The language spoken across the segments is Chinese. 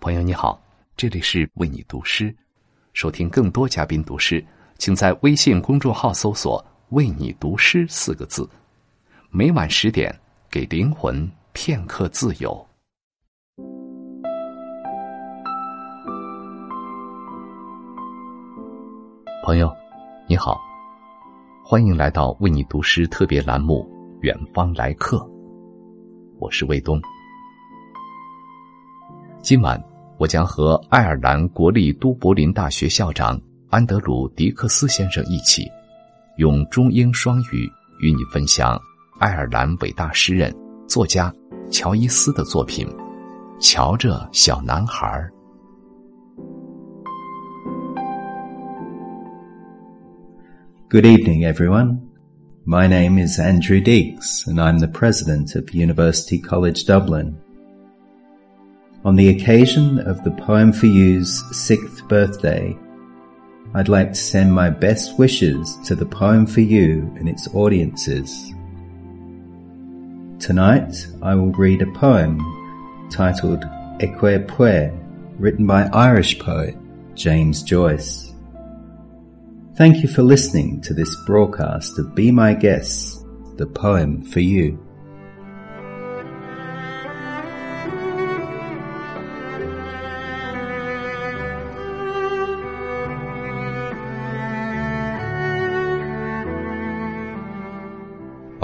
朋友你好，这里是为你读诗。收听更多嘉宾读诗，请在微信公众号搜索“为你读诗”四个字。每晚十点，给灵魂片刻自由。朋友，你好，欢迎来到为你读诗特别栏目《远方来客》，我是卫东。今晚。我将和爱尔兰国立都柏林大学校长安德鲁·迪克斯先生一起，用中英双语与你分享爱尔兰伟大诗人、作家乔伊斯的作品《瞧着小男孩》。Good evening, everyone. My name is Andrew Deeks, and I'm the president of University College Dublin. On the occasion of the Poem for You's sixth birthday, I'd like to send my best wishes to the Poem for You and its audiences. Tonight, I will read a poem titled Eque Pue, written by Irish poet James Joyce. Thank you for listening to this broadcast of Be My Guest, the Poem for You.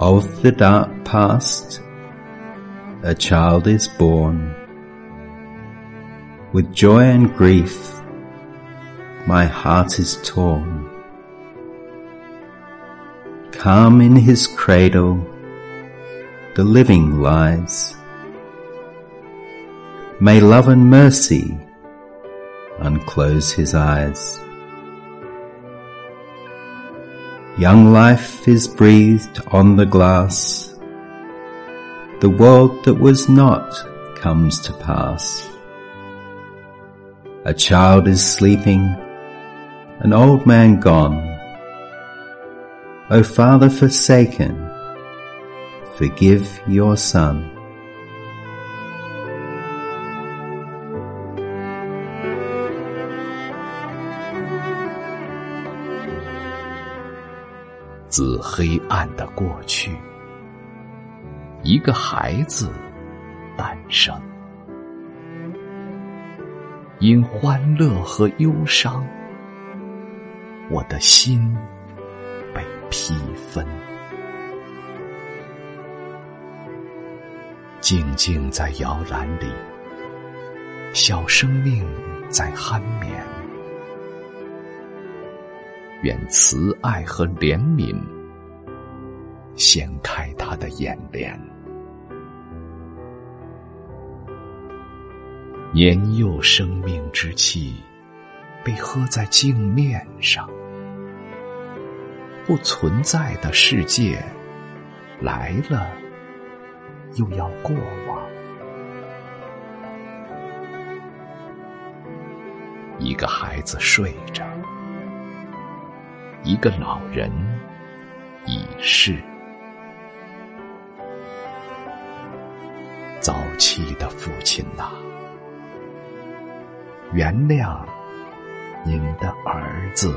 Of the dark past, a child is born. With joy and grief, my heart is torn. Calm in his cradle, the living lies. May love and mercy unclose his eyes. Young life is breathed on the glass. The world that was not comes to pass. A child is sleeping, an old man gone. O Father forsaken, forgive your Son. 自黑暗的过去，一个孩子诞生。因欢乐和忧伤，我的心被劈分。静静在摇篮里，小生命在酣眠。愿慈爱和怜悯掀开他的眼帘。年幼生命之气被喝在镜面上，不存在的世界来了又要过往。一个孩子睡着。一个老人已逝，早期的父亲呐，原谅您的儿子。